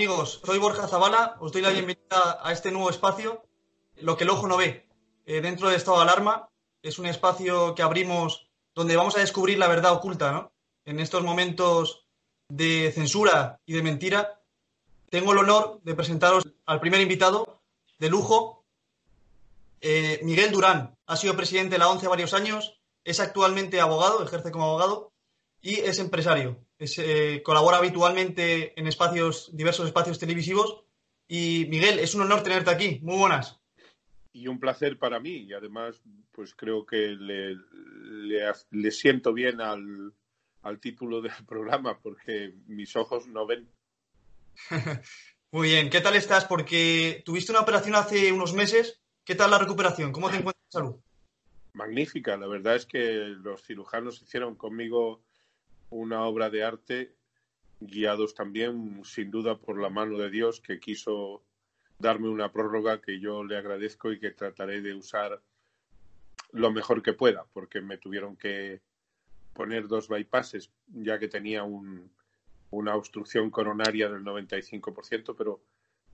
amigos, soy Borja Zavala, os doy la bienvenida a este nuevo espacio, Lo que el ojo no ve, eh, dentro de estado de alarma. Es un espacio que abrimos donde vamos a descubrir la verdad oculta, ¿no? En estos momentos de censura y de mentira, tengo el honor de presentaros al primer invitado de lujo, eh, Miguel Durán. Ha sido presidente de la ONCE varios años, es actualmente abogado, ejerce como abogado y es empresario. Eh, colabora habitualmente en espacios, diversos espacios televisivos. Y Miguel, es un honor tenerte aquí. Muy buenas. Y un placer para mí. Y además, pues creo que le, le, siento bien al, al título del programa porque mis ojos no ven. Muy bien, ¿qué tal estás? Porque tuviste una operación hace unos meses. ¿Qué tal la recuperación? ¿Cómo te encuentras de salud? Magnífica, la verdad es que los cirujanos hicieron conmigo una obra de arte guiados también sin duda por la mano de Dios que quiso darme una prórroga que yo le agradezco y que trataré de usar lo mejor que pueda, porque me tuvieron que poner dos bypasses, ya que tenía una obstrucción coronaria del 95%, pero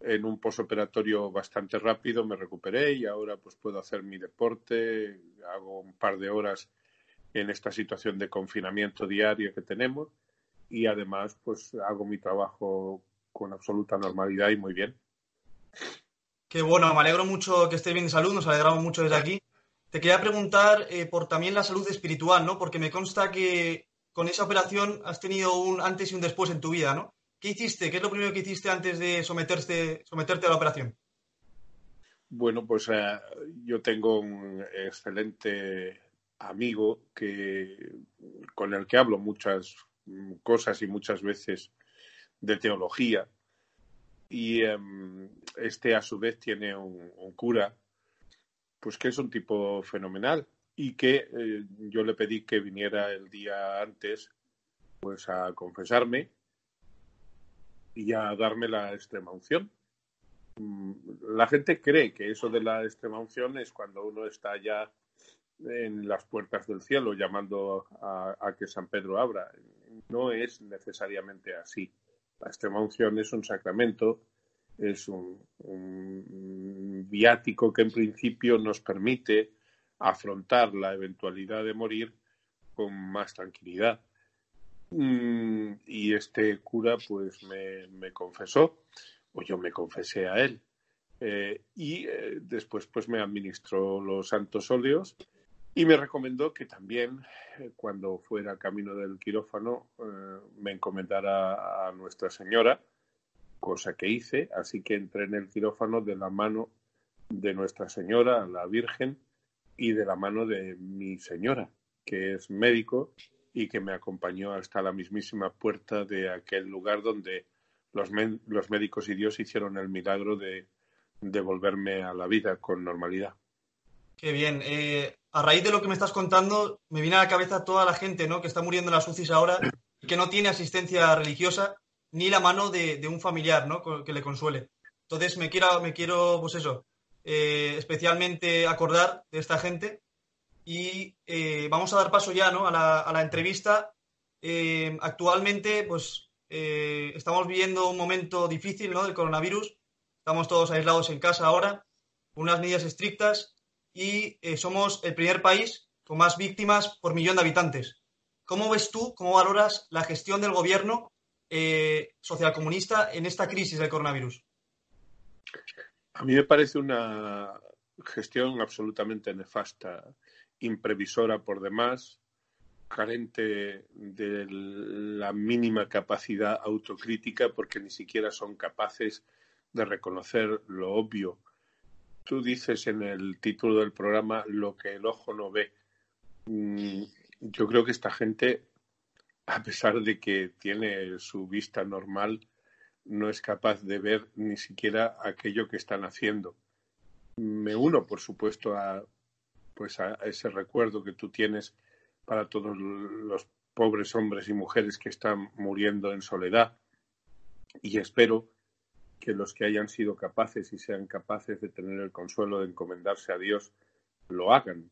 en un posoperatorio bastante rápido me recuperé y ahora pues puedo hacer mi deporte, hago un par de horas en esta situación de confinamiento diario que tenemos y además pues hago mi trabajo con absoluta normalidad y muy bien. Qué bueno, me alegro mucho que estés bien de salud, nos alegramos mucho desde aquí. Te quería preguntar eh, por también la salud espiritual, ¿no? Porque me consta que con esa operación has tenido un antes y un después en tu vida, ¿no? ¿Qué hiciste? ¿Qué es lo primero que hiciste antes de someterte, someterte a la operación? Bueno, pues eh, yo tengo un excelente amigo que, con el que hablo muchas cosas y muchas veces de teología. Y em, este a su vez tiene un, cura, pues que es un tipo fenomenal y que eh, yo le pedí que viniera el día antes pues a confesarme y a darme la extrema unción. Mm, la gente cree que eso de la extrema unción es cuando uno está ya en las puertas del cielo llamando a, que San Pedro abra. No es necesariamente así. La extrema unción es un sacramento, es un, viático que en principio nos permite afrontar la eventualidad de morir con más tranquilidad. Mm, y este cura pues me, confesó, o yo me confesé a él. Eh, y eh, después pues me administró los santos óleos y me recomendó que también, eh, cuando fuera camino del quirófano, eh, me encomendara a Nuestra Señora, cosa que hice, así que entré en el quirófano de la mano de Nuestra Señora, la Virgen, y de la mano de mi señora, que es médico y que me acompañó hasta la mismísima puerta de aquel lugar donde los, los médicos y Dios hicieron el milagro de devolverme a la vida con normalidad. Qué bien. Eh, a raíz de lo que me estás contando, me viene a la cabeza toda la gente ¿no? que está muriendo en las UCIs ahora y que no tiene asistencia religiosa ni la mano de, un familiar ¿no? que le consuele. Entonces me quiero, me quiero pues eso, eh, especialmente acordar de esta gente y eh, vamos a dar paso ya ¿no? a, la, entrevista. actualmente, pues estamos viviendo un momento difícil ¿no? del coronavirus. Estamos todos aislados en casa ahora, unas medidas estrictas y eh, somos el primer país con más víctimas por millón de habitantes. ¿Cómo ves tú, cómo valoras la gestión del gobierno eh, socialcomunista en esta crisis del coronavirus? A mí me parece una gestión absolutamente nefasta, imprevisora por demás, carente de la mínima capacidad autocrítica porque ni siquiera son capaces de reconocer lo obvio tú dices en el título del programa lo que el ojo no ve. Mm, yo creo que esta gente, a pesar de que tiene su vista normal, no es capaz de ver ni siquiera aquello que están haciendo. Me uno, por supuesto, a, pues a ese recuerdo que tú tienes para todos los pobres hombres y mujeres que están muriendo en soledad. Y espero que los que hayan sido capaces y sean capaces de tener el consuelo de encomendarse a Dios lo hagan,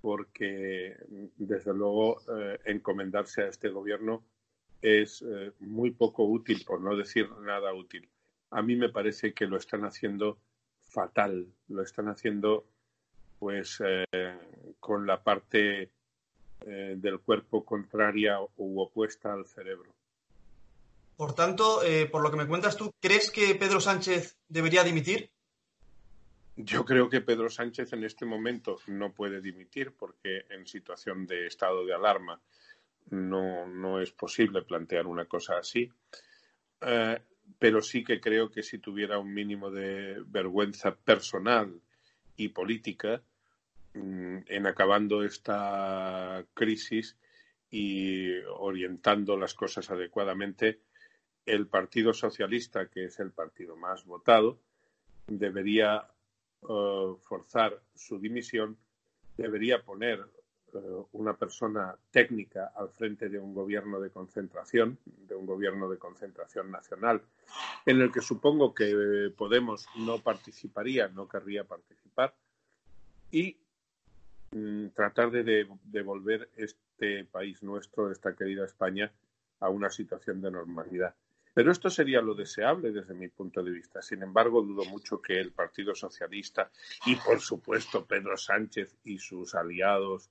porque desde luego eh, encomendarse a este gobierno es eh, muy poco útil, por no decir nada útil. a mí me parece que lo están haciendo fatal, lo están haciendo pues eh, con la parte del cuerpo contraria u opuesta al cerebro. Por tanto, eh, por lo que me cuentas tú, ¿crees que Pedro Sánchez debería dimitir? Yo creo que Pedro Sánchez en este momento no puede dimitir porque en situación de estado de alarma no, no es posible plantear una cosa así. Eh, pero sí que creo que si tuviera un mínimo de vergüenza personal y política mm, en acabando esta crisis y orientando las cosas adecuadamente, el Partido Socialista, que es el partido más votado, debería eh, forzar su dimisión, debería poner eh, una persona técnica al frente de un gobierno de concentración, de un gobierno de concentración nacional, en el que supongo que Podemos no participaría, no querría participar, y mm, tratar de devolver este país nuestro, esta querida España, a una situación de normalidad. Pero esto sería lo deseable desde mi punto de vista. Sin embargo, dudo mucho que el Partido Socialista y, por supuesto, Pedro Sánchez y sus aliados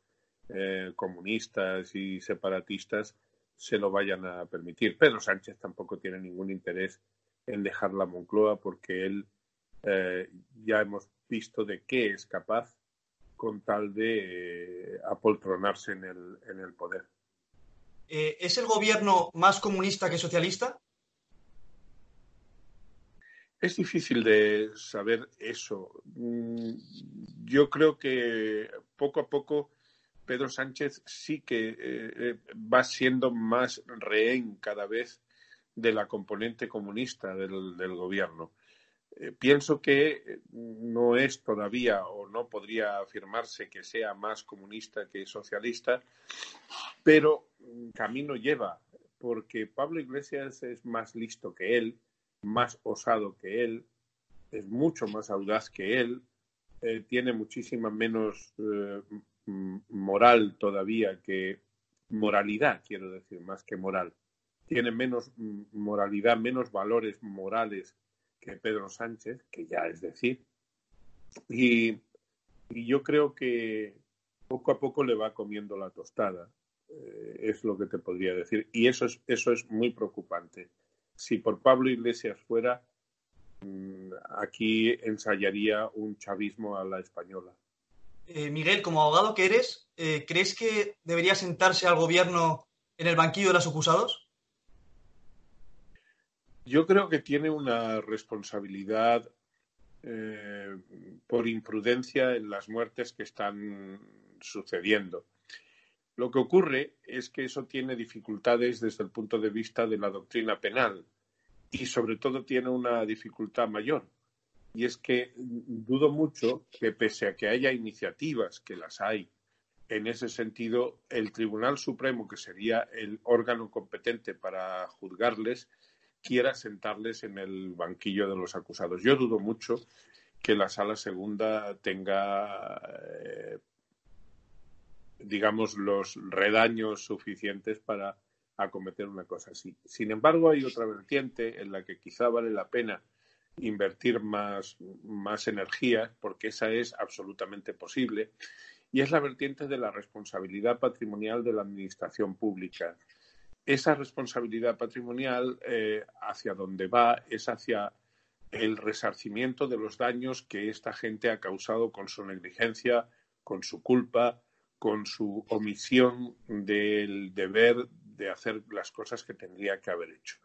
eh, comunistas y separatistas se lo vayan a permitir. Pedro Sánchez tampoco tiene ningún interés en dejar la Moncloa porque él eh, ya hemos visto de qué es capaz con tal de eh, apoltronarse en el, en el poder. ¿Es el gobierno más comunista que socialista? Es difícil de saber eso. Mm, yo creo que poco a poco Pedro Sánchez sí que eh, eh, va siendo más rehén cada vez de la componente comunista del, gobierno. Eh, pienso que no es todavía o no podría afirmarse que sea más comunista que socialista, pero camino lleva, porque Pablo Iglesias es más listo que él más osado que él, es mucho más audaz que él, eh, tiene muchísima menos eh, moral todavía que moralidad, quiero decir, más que moral. Tiene menos moralidad, menos valores morales que Pedro Sánchez, que ya es decir. Y, yo creo que poco a poco le va comiendo la tostada, eh, es lo que te podría decir. Y eso es, eso es muy preocupante si por Pablo Iglesias fuera, mm, aquí ensayaría un chavismo a la española. Eh, Miguel, como abogado que eres, eh, ¿crees que debería sentarse al gobierno en el banquillo de los acusados? Yo creo que tiene una responsabilidad eh, por imprudencia en las muertes que están sucediendo. Lo que ocurre es que eso tiene dificultades desde el punto de vista de la doctrina penal y sobre todo tiene una dificultad mayor. Y es que dudo mucho que pese a que haya iniciativas, que las hay, en ese sentido, el Tribunal Supremo, que sería el órgano competente para juzgarles, quiera sentarles en el banquillo de los acusados. Yo dudo mucho que la sala segunda tenga eh, digamos, los redaños suficientes para acometer una cosa así. Sin embargo, hay otra vertiente en la que quizá vale la pena invertir más, más energía, porque esa es absolutamente posible, y es la vertiente de la responsabilidad patrimonial de la Administración pública. Esa responsabilidad patrimonial eh, hacia donde va es hacia el resarcimiento de los daños que esta gente ha causado con su negligencia, con su culpa, con su omisión del deber de hacer las cosas que tendría que haber hecho.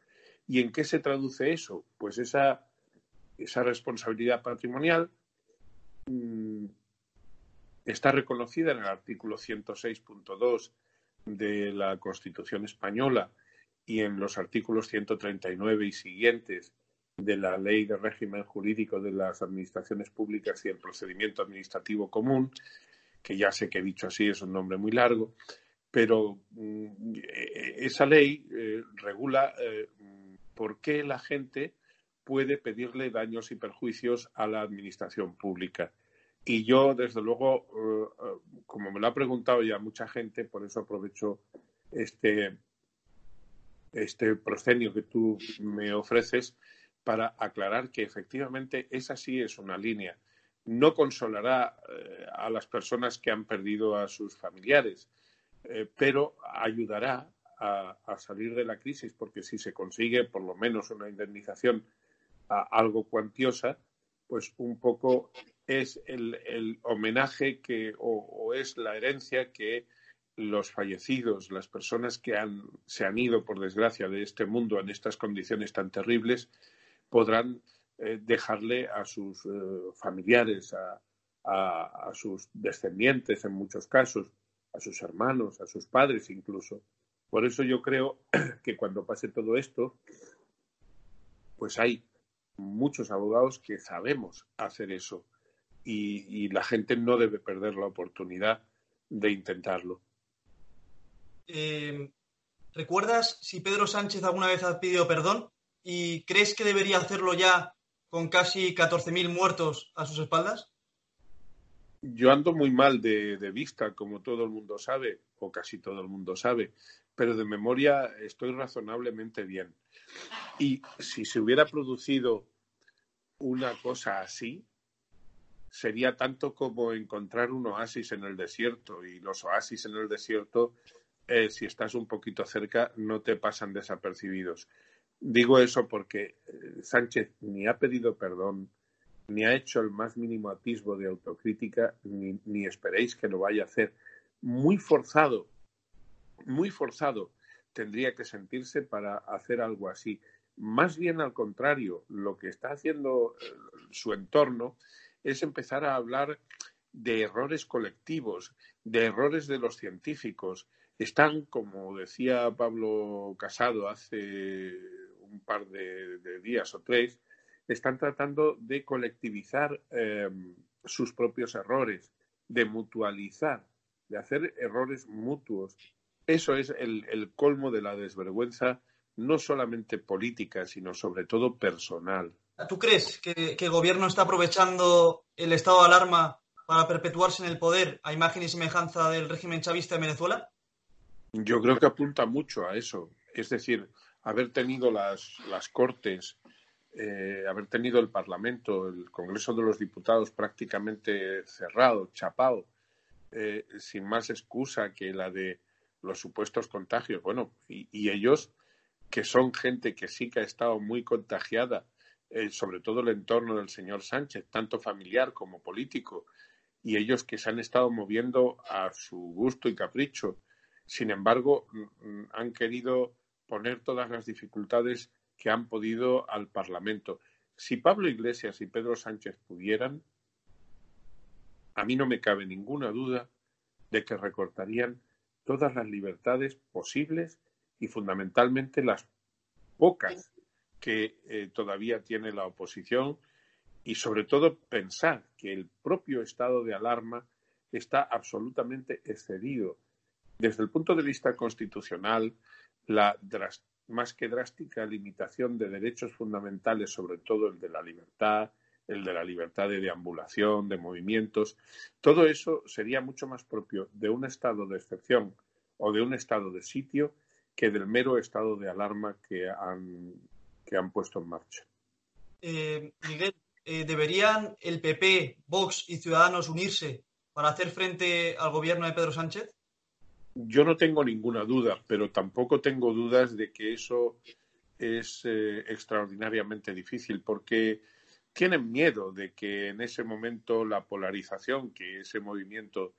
¿Y en qué se traduce eso? Pues esa, esa responsabilidad patrimonial mm, está reconocida en el artículo 106.2 de la Constitución española y en los artículos 139 y siguientes de la Ley de Régimen Jurídico de las Administraciones Públicas y el Procedimiento Administrativo Común, que ya sé que he dicho así es un nombre muy largo, pero mm, esa ley eh, regula eh, por qué la gente puede pedirle daños y perjuicios a la administración pública. Y yo, desde luego, eh, como me lo ha preguntado ya mucha gente, por eso aprovecho este, este proscenio que tú me ofreces, para aclarar que efectivamente esa sí es una línea. No consolará eh, a las personas que han perdido a sus familiares, eh, pero ayudará a, salir de la crisis, porque si se consigue por lo menos una indemnización algo cuantiosa, pues un poco es el, homenaje que, o, es la herencia que los fallecidos, las personas que han, se han ido, por desgracia, de este mundo en estas condiciones tan terribles, podrán eh, dejarle a sus eh, familiares, a, sus descendientes en muchos casos, a sus hermanos, a sus padres incluso. Por eso yo creo que cuando pase todo esto, pues hay muchos abogados que sabemos hacer eso y, la gente no debe perder la oportunidad de intentarlo. Eh, ¿Recuerdas si Pedro Sánchez alguna vez ha pedido perdón? ¿Y crees que debería hacerlo ya con casi 14.000 muertos a sus espaldas? Yo ando muy mal de, vista, como todo el mundo sabe, o casi todo el mundo sabe, pero de memoria estoy razonablemente bien. Y si se hubiera producido una cosa así, sería tanto como encontrar un oasis en el desierto. Y los oasis en el desierto, eh, si estás un poquito cerca, no te pasan desapercibidos. Digo eso porque eh, Sánchez ni ha pedido perdón, ni ha hecho el más mínimo atisbo de autocrítica, ni, ni esperéis que lo vaya a hacer. Muy forzado, muy forzado tendría que sentirse para hacer algo así. Más bien al contrario, lo que está haciendo eh, su entorno es empezar a hablar de errores colectivos, de errores de los científicos. Están, como decía Pablo Casado hace un par de, días o tres, están tratando de colectivizar eh, sus propios errores, de mutualizar, de hacer errores mutuos. Eso es el colmo de la desvergüenza no solamente política, sino sobre todo personal. ¿Tú crees que, el gobierno está aprovechando el estado de alarma para perpetuarse en el poder a imagen y semejanza del régimen chavista en Venezuela? Yo creo que apunta mucho a eso. Es decir, haber tenido las, las Cortes, eh, haber tenido el Parlamento, el Congreso de los Diputados prácticamente cerrado, chapado, eh, sin más excusa que la de los supuestos contagios. Bueno, y ellos que son gente que sí que ha estado muy contagiada, eh, sobre todo el entorno del señor Sánchez, tanto familiar como político, y ellos que se han estado moviendo a su gusto y capricho. Sin embargo, mm, mm, han querido poner todas las dificultades que han podido al Parlamento. Si Pablo Iglesias y Pedro Sánchez pudieran, a mí no me cabe ninguna duda de que recortarían todas las libertades posibles y fundamentalmente las pocas que eh, todavía tiene la oposición y sobre todo pensar que el propio estado de alarma está absolutamente excedido. Desde el punto de vista constitucional, la más que drástica limitación de derechos fundamentales, sobre todo el de la libertad, el de la libertad de deambulación, de movimientos, todo eso sería mucho más propio de un estado de excepción o de un estado de sitio que del mero estado de alarma que han, que han puesto en marcha. Eh, Miguel, eh, ¿deberían el PP, Vox y Ciudadanos unirse para hacer frente al gobierno de Pedro Sánchez? Yo no tengo ninguna duda, pero tampoco tengo dudas de que eso es eh, extraordinariamente difícil, porque tienen miedo de que en ese momento la polarización que ese movimiento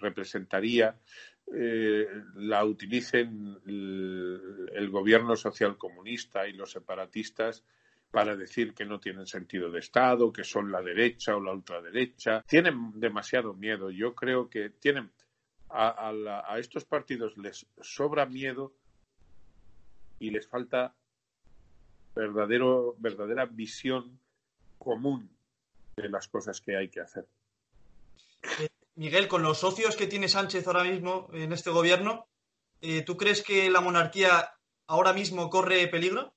representaría eh, la utilicen el, gobierno social comunista y los separatistas para decir que no tienen sentido de Estado, que son la derecha o la ultraderecha. Tienen demasiado miedo. Yo creo que tienen a, a estos partidos les sobra miedo y les falta verdadero, verdadera visión común de las cosas que hay que hacer. Eh, Miguel, con los socios que tiene Sánchez ahora mismo en este gobierno, eh, ¿tú crees que la monarquía ahora mismo corre peligro?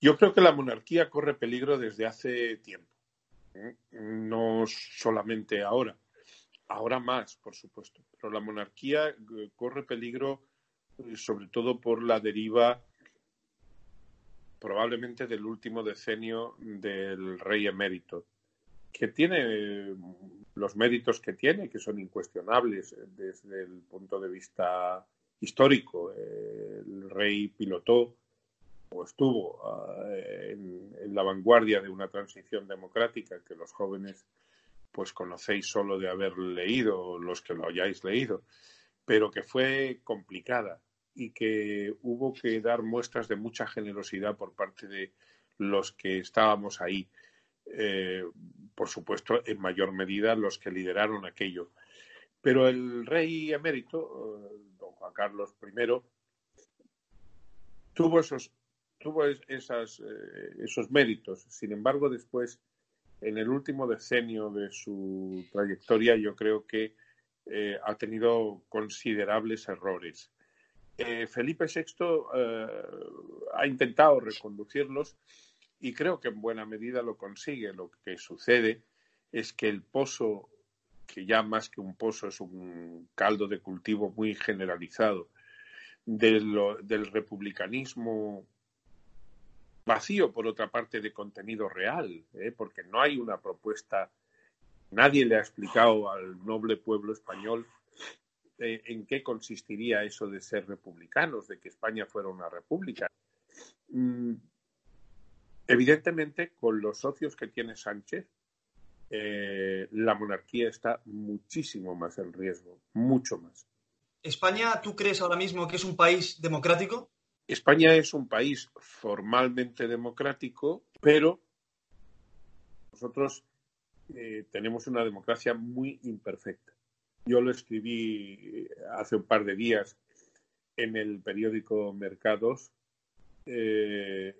Yo creo que la monarquía corre peligro desde hace tiempo, ¿eh? no solamente ahora, ahora más, por supuesto, pero la monarquía eh, corre peligro sobre todo por la deriva probablemente del último decenio del rey emérito, que tiene los méritos que tiene, que son incuestionables desde el punto de vista histórico. El rey pilotó o estuvo eh, en, la vanguardia de una transición democrática que los jóvenes pues conocéis solo de haber leído, los que lo hayáis leído, pero que fue complicada y que hubo que dar muestras de mucha generosidad por parte de los que estábamos ahí. Eh, por supuesto, en mayor medida los que lideraron aquello. Pero el rey emérito, eh, don Juan Carlos I, tuvo esos, tuvo esas, eh, esos méritos. Sin embargo, después, en el último decenio de su trayectoria, yo creo que ha tenido considerables errores. Felipe VI ha intentado reconducirlos y creo que en buena medida lo consigue. Lo que sucede es que el pozo, que ya más que un pozo es un caldo de cultivo muy generalizado, del republicanismo vacío, por otra parte, de contenido real, ¿eh? porque no hay una propuesta, nadie le ha explicado al noble pueblo español eh, en qué consistiría eso de ser republicanos, de que España fuera una república. Mm, Evidentemente, con los socios que tiene Sánchez, eh, la monarquía está muchísimo más en riesgo, mucho más. ¿España, tú crees ahora mismo que es un país democrático? España es un país formalmente democrático, pero nosotros eh, tenemos una democracia muy imperfecta. Yo lo escribí hace un par de días en el periódico Mercados. Eh,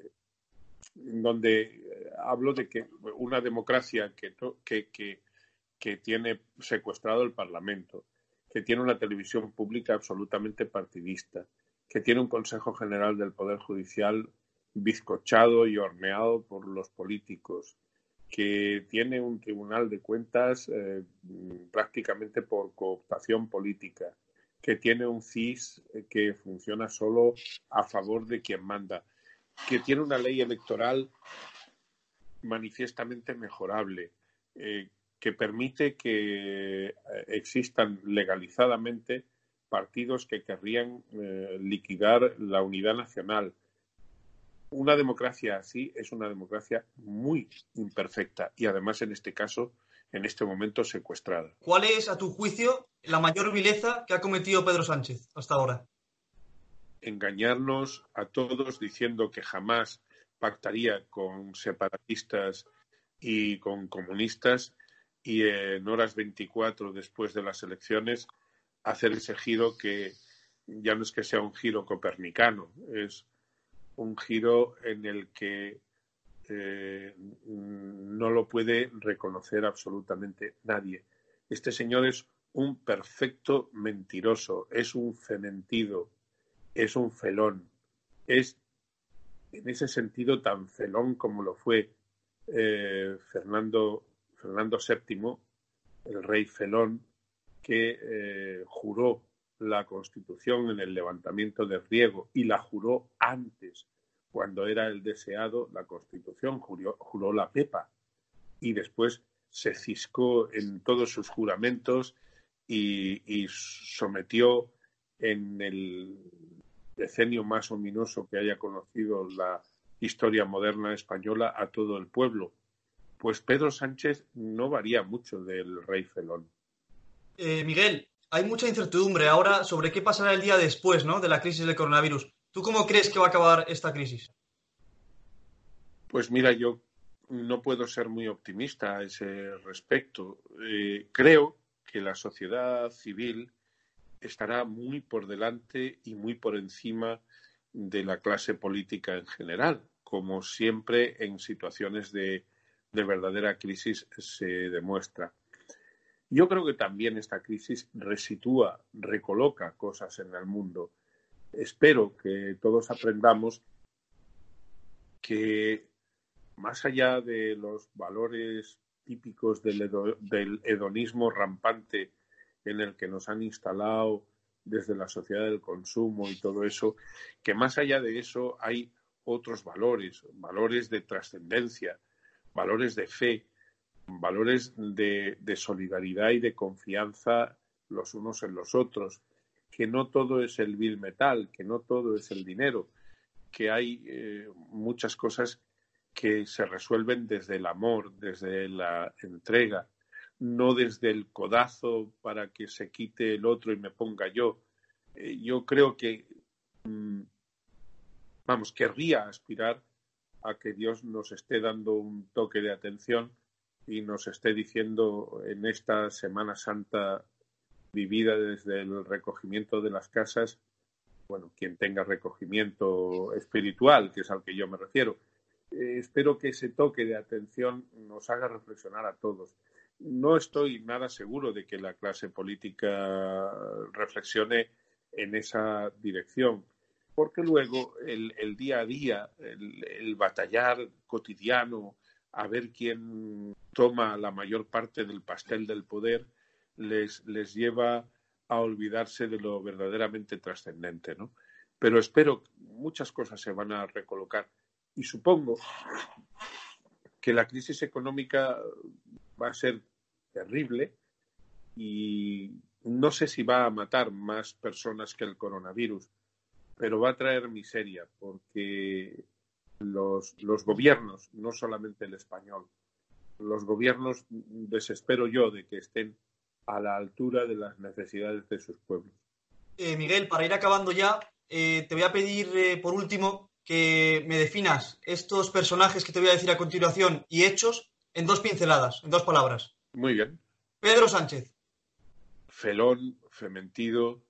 donde eh, hablo de que una democracia que, tiene secuestrado el Parlamento, que tiene una televisión pública absolutamente partidista, que tiene un Consejo General del Poder Judicial bizcochado y horneado por los políticos, que tiene un Tribunal de Cuentas eh, prácticamente por cooptación política, que tiene un CIS eh, que funciona solo a favor de quien manda que tiene una ley electoral manifiestamente mejorable, eh, que permite que existan legalizadamente partidos que querrían eh, liquidar la unidad nacional. Una democracia así es una democracia muy imperfecta y además en este caso, en este momento, secuestrada. ¿Cuál es, a tu juicio, la mayor vileza que ha cometido Pedro Sánchez hasta ahora? engañarnos a todos diciendo que jamás pactaría con separatistas y con comunistas y en horas 24 después de las elecciones hacer ese giro que ya no es que sea un giro copernicano, es un giro en el que eh, no lo puede reconocer absolutamente nadie. Este señor es un perfecto mentiroso, es un fementido, es un felón. Es en ese sentido tan felón como lo fue eh, Fernando, Fernando VII, el rey felón, que eh, juró la Constitución en el levantamiento de Riego y la juró antes, cuando era el deseado, la Constitución, juró, la Pepa y después se ciscó en todos sus juramentos y sometió en el decenio más ominoso que haya conocido la historia moderna española a todo el pueblo. Pues Pedro Sánchez no varía mucho del rey Felón. Eh, Miguel, hay mucha incertidumbre ahora sobre qué pasará el día después ¿no? de la crisis del coronavirus. ¿Tú cómo crees que va a acabar esta crisis? Pues mira, yo no puedo ser muy optimista a ese respecto. Eh, creo que la sociedad civil estará muy por delante y muy por encima de la clase política en general, como siempre en situaciones de, verdadera crisis se demuestra. Yo creo que también esta crisis resitúa, recoloca cosas en el mundo. Espero que todos aprendamos que más allá de los valores típicos del, del hedonismo rampante en el que nos han instalado desde la sociedad del consumo y todo eso, que más allá de eso hay otros valores, valores de trascendencia, valores de fe, valores de, solidaridad y de confianza los unos en los otros, que no todo es el vil metal, que no todo es el dinero, que hay eh, muchas cosas que se resuelven desde el amor, desde la entrega, no desde el codazo para que se quite el otro y me ponga yo. Eh, yo creo que, mm, vamos, querría aspirar a que Dios nos esté dando un toque de atención y nos esté diciendo en esta Semana Santa vivida desde el recogimiento de las casas, bueno, quien tenga recogimiento espiritual, que es al que yo me refiero. Eh, espero que ese toque de atención nos haga reflexionar a todos. No estoy nada seguro de que la clase política reflexione en esa dirección, porque luego el, día a día, el batallar cotidiano, a ver quién toma la mayor parte del pastel del poder, les, les lleva a olvidarse de lo verdaderamente trascendente, ¿no? Pero espero que muchas cosas se van a recolocar y supongo que la crisis económica va a ser terrible y no sé si va a matar más personas que el coronavirus, pero va a traer miseria porque los, los gobiernos, no solamente el español, los gobiernos desespero yo de que estén a la altura de las necesidades de sus pueblos. Eh, Miguel, para ir acabando ya, eh, te voy a pedir eh, por último que me definas estos personajes que te voy a decir a continuación y hechos en dos pinceladas, en dos palabras. Muy bien. Pedro Sánchez. Felón, fementido,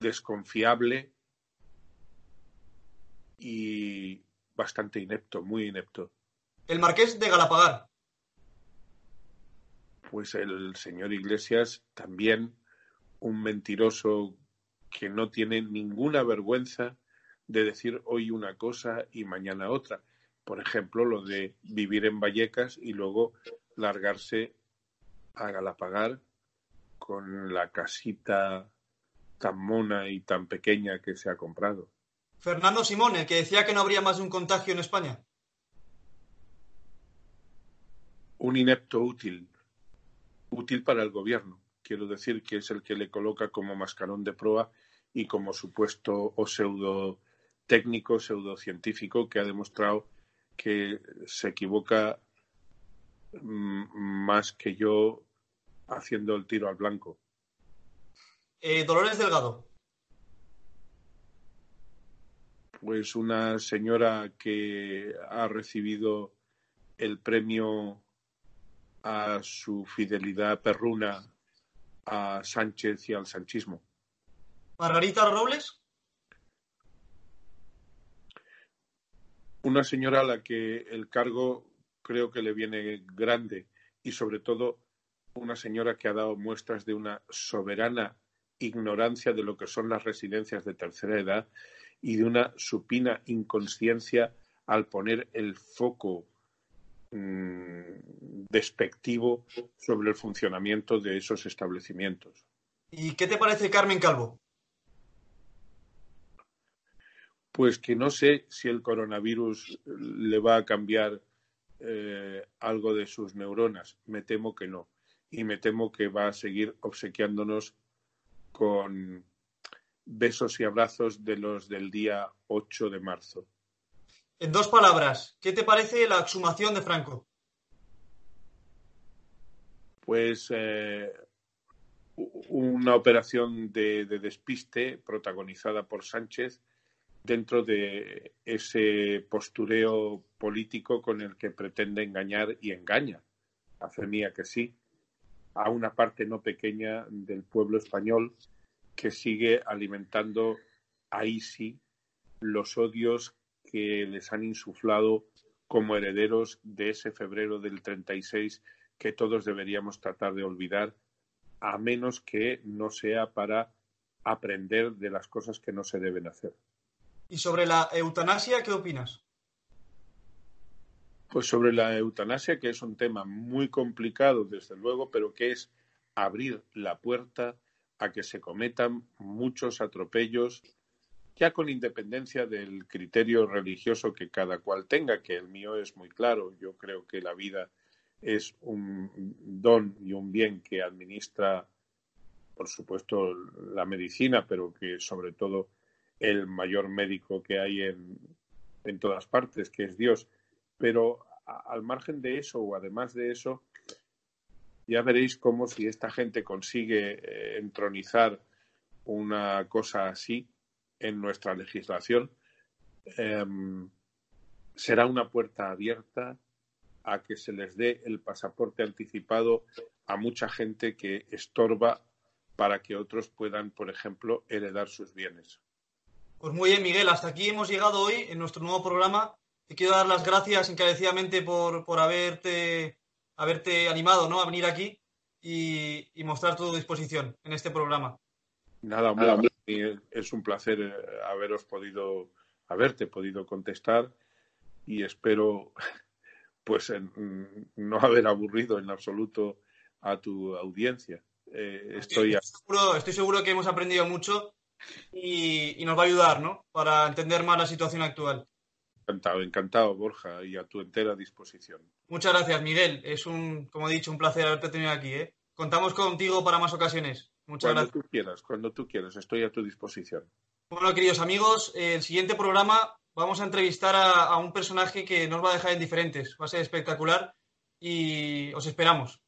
desconfiable y bastante inepto, muy inepto. El marqués de Galapagar. Pues el señor Iglesias también un mentiroso que no tiene ninguna vergüenza de decir hoy una cosa y mañana otra. Por ejemplo, lo de vivir en Vallecas y luego largarse a Galapagar con la casita tan mona y tan pequeña que se ha comprado. Fernando Simón, el que decía que no habría más de un contagio en España. Un inepto útil, útil para el gobierno. Quiero decir que es el que le coloca como mascarón de proa y como supuesto o pseudo técnico, pseudocientífico que ha demostrado que se equivoca mm, más que yo haciendo el tiro al blanco. Eh, Dolores Delgado. pues una señora que ha recibido el premio a su fidelidad perruna a Sánchez y al sanchismo. Margarita Robles. Una señora a la que el cargo creo que le viene grande y sobre todo una señora que ha dado muestras de una soberana ignorancia de lo que son las residencias de tercera edad y de una supina inconsciencia al poner el foco despectivo sobre el funcionamiento de esos establecimientos. ¿Y qué te parece Carmen Calvo? Pues que no sé si el coronavirus le va a cambiar eh, algo de sus neuronas. Me temo que no. Y me temo que va a seguir obsequiándonos con besos y abrazos de los del día 8 de marzo. En dos palabras, ¿qué te parece la exhumación de Franco? Pues eh, una operación de, despiste protagonizada por Sánchez dentro de ese postureo político con el que pretende engañar y engaña, hace mía que sí, a una parte no pequeña del pueblo español que sigue alimentando ahí sí los odios que les han insuflado como herederos de ese febrero del 36 que todos deberíamos tratar de olvidar, a menos que no sea para aprender de las cosas que no se deben hacer. ¿Y sobre la eutanasia qué opinas? Pues sobre la eutanasia, que es un tema muy complicado, desde luego, pero que es abrir la puerta a que se cometan muchos atropellos ya con independencia del criterio religioso que cada cual tenga, que el mío es muy claro. Yo creo que la vida es un don y un bien que administra, por supuesto, la medicina, pero que sobre todo el mayor médico que hay en, en todas partes, que es Dios. Pero al margen de eso o además de eso, ya veréis cómo si esta gente consigue eh, entronizar una cosa así en nuestra legislación, em, será una puerta abierta a que se les dé el pasaporte anticipado a mucha gente que estorba para que otros puedan, por ejemplo, heredar sus bienes. Pues muy bien, Miguel, hasta aquí hemos llegado hoy en nuestro nuevo programa. Te quiero dar las gracias encarecidamente por, por haberte, haberte animado ¿no? a venir aquí y, mostrar tu disposición en este programa. Nada, es un placer eh, haberos podido, haberte podido contestar y espero pues no haber aburrido en absoluto a tu audiencia. Eh, estoy, seguro, estoy seguro que hemos aprendido mucho y, nos va a ayudar, ¿no? Para entender más la situación actual. Encantado, encantado, Borja, y a tu entera disposición. Muchas gracias, Miguel. Es un, como he dicho, un placer haberte tenido aquí. ¿eh? Contamos contigo para más ocasiones. Muchas cuando tú quieras, cuando tú quieras, estoy a tu disposición. Bueno, queridos amigos, el siguiente programa vamos a entrevistar a, a un personaje que nos va a dejar indiferentes. Va a ser espectacular y os esperamos.